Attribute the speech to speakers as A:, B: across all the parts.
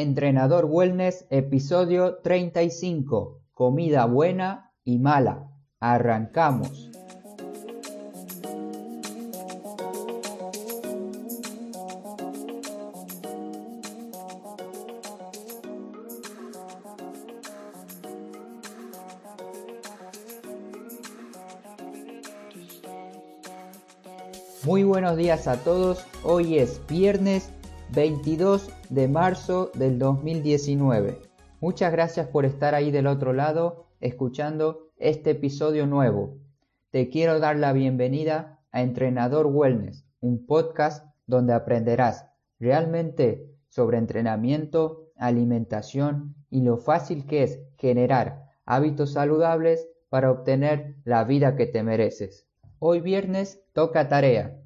A: Entrenador Wellness, episodio 35. Comida buena y mala. Arrancamos. Muy buenos días a todos. Hoy es viernes 22 de marzo del 2019. Muchas gracias por estar ahí del otro lado escuchando este episodio nuevo. Te quiero dar la bienvenida a Entrenador Wellness, un podcast donde aprenderás realmente sobre entrenamiento, alimentación y lo fácil que es generar hábitos saludables para obtener la vida que te mereces. Hoy viernes toca tarea,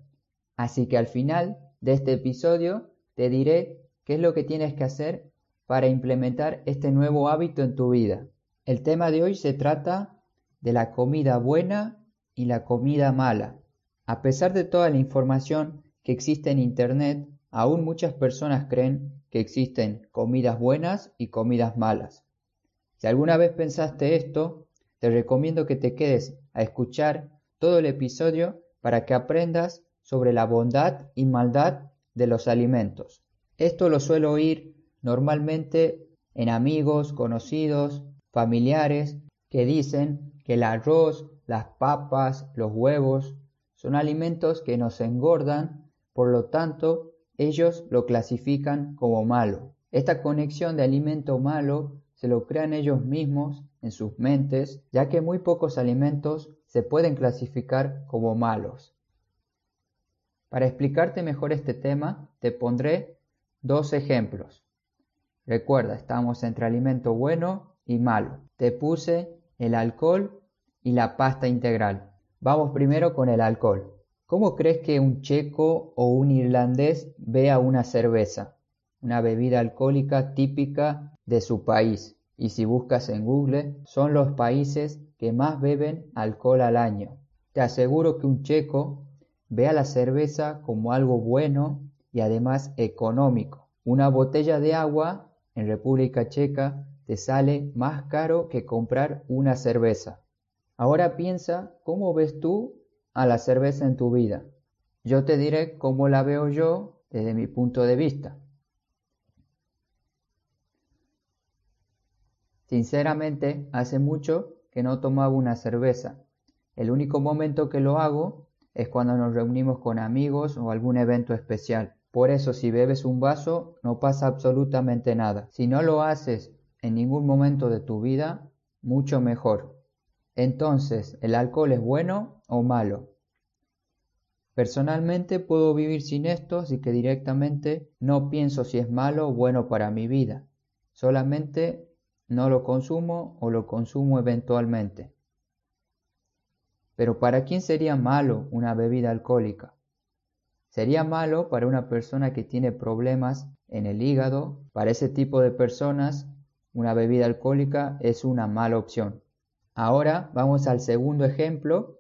A: así que al final de este episodio te diré qué es lo que tienes que hacer para implementar este nuevo hábito en tu vida. El tema de hoy se trata de la comida buena y la comida mala. A pesar de toda la información que existe en Internet, aún muchas personas creen que existen comidas buenas y comidas malas. Si alguna vez pensaste esto, te recomiendo que te quedes a escuchar todo el episodio para que aprendas sobre la bondad y maldad de los alimentos. Esto lo suelo oír normalmente en amigos, conocidos, familiares, que dicen que el arroz, las papas, los huevos son alimentos que nos engordan, por lo tanto ellos lo clasifican como malo. Esta conexión de alimento malo se lo crean ellos mismos en sus mentes, ya que muy pocos alimentos se pueden clasificar como malos. Para explicarte mejor este tema, te pondré dos ejemplos. Recuerda, estamos entre alimento bueno y malo. Te puse el alcohol y la pasta integral. Vamos primero con el alcohol. ¿Cómo crees que un checo o un irlandés vea una cerveza? Una bebida alcohólica típica de su país. Y si buscas en Google, son los países que más beben alcohol al año. Te aseguro que un checo ve a la cerveza como algo bueno y además económico. Una botella de agua en República Checa te sale más caro que comprar una cerveza. Ahora piensa cómo ves tú a la cerveza en tu vida. Yo te diré cómo la veo yo desde mi punto de vista. Sinceramente, hace mucho que no tomaba una cerveza. El único momento que lo hago es cuando nos reunimos con amigos o algún evento especial. Por eso si bebes un vaso no pasa absolutamente nada. Si no lo haces en ningún momento de tu vida, mucho mejor. Entonces, ¿el alcohol es bueno o malo? Personalmente puedo vivir sin esto, así que directamente no pienso si es malo o bueno para mi vida. Solamente no lo consumo o lo consumo eventualmente. Pero ¿para quién sería malo una bebida alcohólica? Sería malo para una persona que tiene problemas en el hígado. Para ese tipo de personas, una bebida alcohólica es una mala opción. Ahora vamos al segundo ejemplo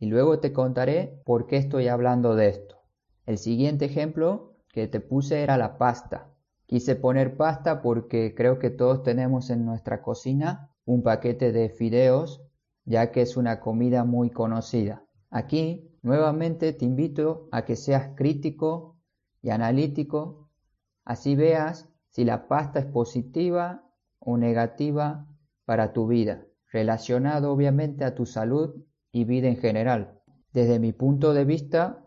A: y luego te contaré por qué estoy hablando de esto. El siguiente ejemplo que te puse era la pasta. Quise poner pasta porque creo que todos tenemos en nuestra cocina un paquete de fideos ya que es una comida muy conocida. Aquí nuevamente te invito a que seas crítico y analítico, así veas si la pasta es positiva o negativa para tu vida, relacionado obviamente a tu salud y vida en general. Desde mi punto de vista,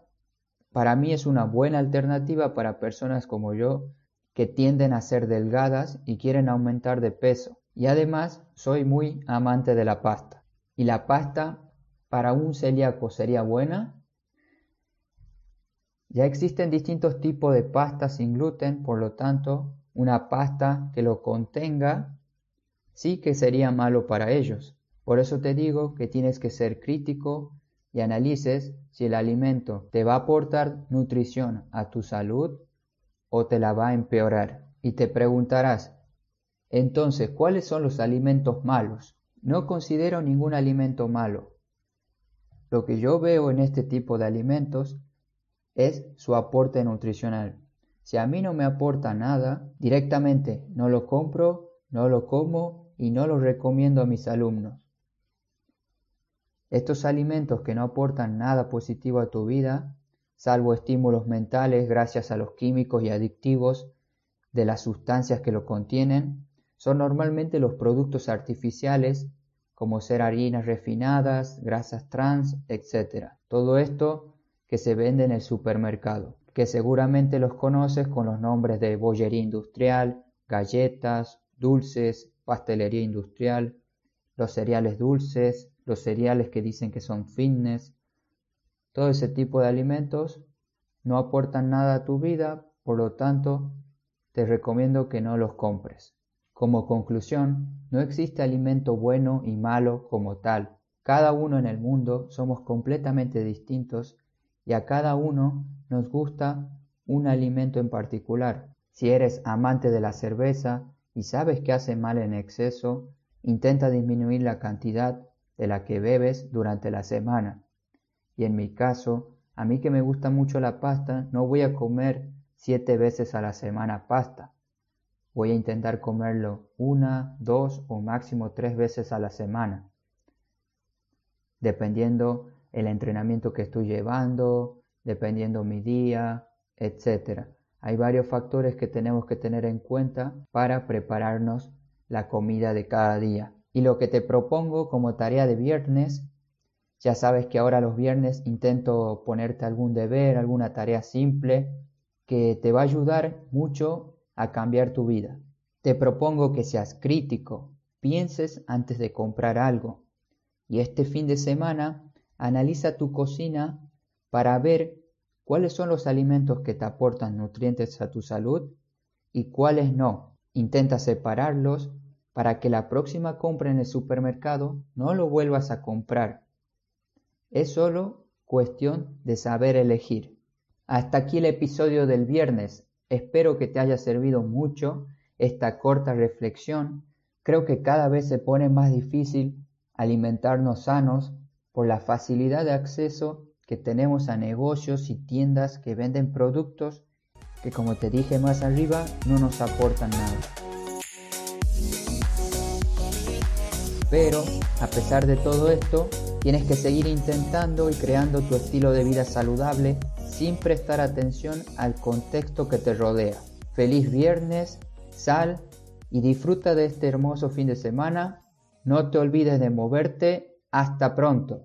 A: para mí es una buena alternativa para personas como yo que tienden a ser delgadas y quieren aumentar de peso. Y además soy muy amante de la pasta. ¿Y la pasta para un celíaco sería buena? Ya existen distintos tipos de pasta sin gluten, por lo tanto, una pasta que lo contenga sí que sería malo para ellos. Por eso te digo que tienes que ser crítico y analices si el alimento te va a aportar nutrición a tu salud o te la va a empeorar. Y te preguntarás, entonces, ¿cuáles son los alimentos malos? No considero ningún alimento malo. Lo que yo veo en este tipo de alimentos es su aporte nutricional. Si a mí no me aporta nada, directamente no lo compro, no lo como y no lo recomiendo a mis alumnos. Estos alimentos que no aportan nada positivo a tu vida, salvo estímulos mentales gracias a los químicos y adictivos de las sustancias que lo contienen, son normalmente los productos artificiales como ser harinas refinadas, grasas trans, etc. Todo esto que se vende en el supermercado, que seguramente los conoces con los nombres de bollería industrial, galletas, dulces, pastelería industrial, los cereales dulces, los cereales que dicen que son fitness, todo ese tipo de alimentos no aportan nada a tu vida, por lo tanto te recomiendo que no los compres. Como conclusión, no existe alimento bueno y malo como tal. Cada uno en el mundo somos completamente distintos y a cada uno nos gusta un alimento en particular. Si eres amante de la cerveza y sabes que hace mal en exceso, intenta disminuir la cantidad de la que bebes durante la semana. Y en mi caso, a mí que me gusta mucho la pasta, no voy a comer siete veces a la semana pasta. Voy a intentar comerlo una, dos o máximo tres veces a la semana, dependiendo el entrenamiento que estoy llevando, dependiendo mi día, etc. Hay varios factores que tenemos que tener en cuenta para prepararnos la comida de cada día. Y lo que te propongo como tarea de viernes, ya sabes que ahora los viernes intento ponerte algún deber, alguna tarea simple que te va a ayudar mucho a cambiar tu vida. Te propongo que seas crítico, pienses antes de comprar algo y este fin de semana analiza tu cocina para ver cuáles son los alimentos que te aportan nutrientes a tu salud y cuáles no. Intenta separarlos para que la próxima compra en el supermercado no lo vuelvas a comprar. Es solo cuestión de saber elegir. Hasta aquí el episodio del viernes. Espero que te haya servido mucho esta corta reflexión. Creo que cada vez se pone más difícil alimentarnos sanos por la facilidad de acceso que tenemos a negocios y tiendas que venden productos que como te dije más arriba no nos aportan nada. Pero a pesar de todo esto, tienes que seguir intentando y creando tu estilo de vida saludable sin prestar atención al contexto que te rodea. Feliz viernes, sal y disfruta de este hermoso fin de semana. No te olvides de moverte. Hasta pronto.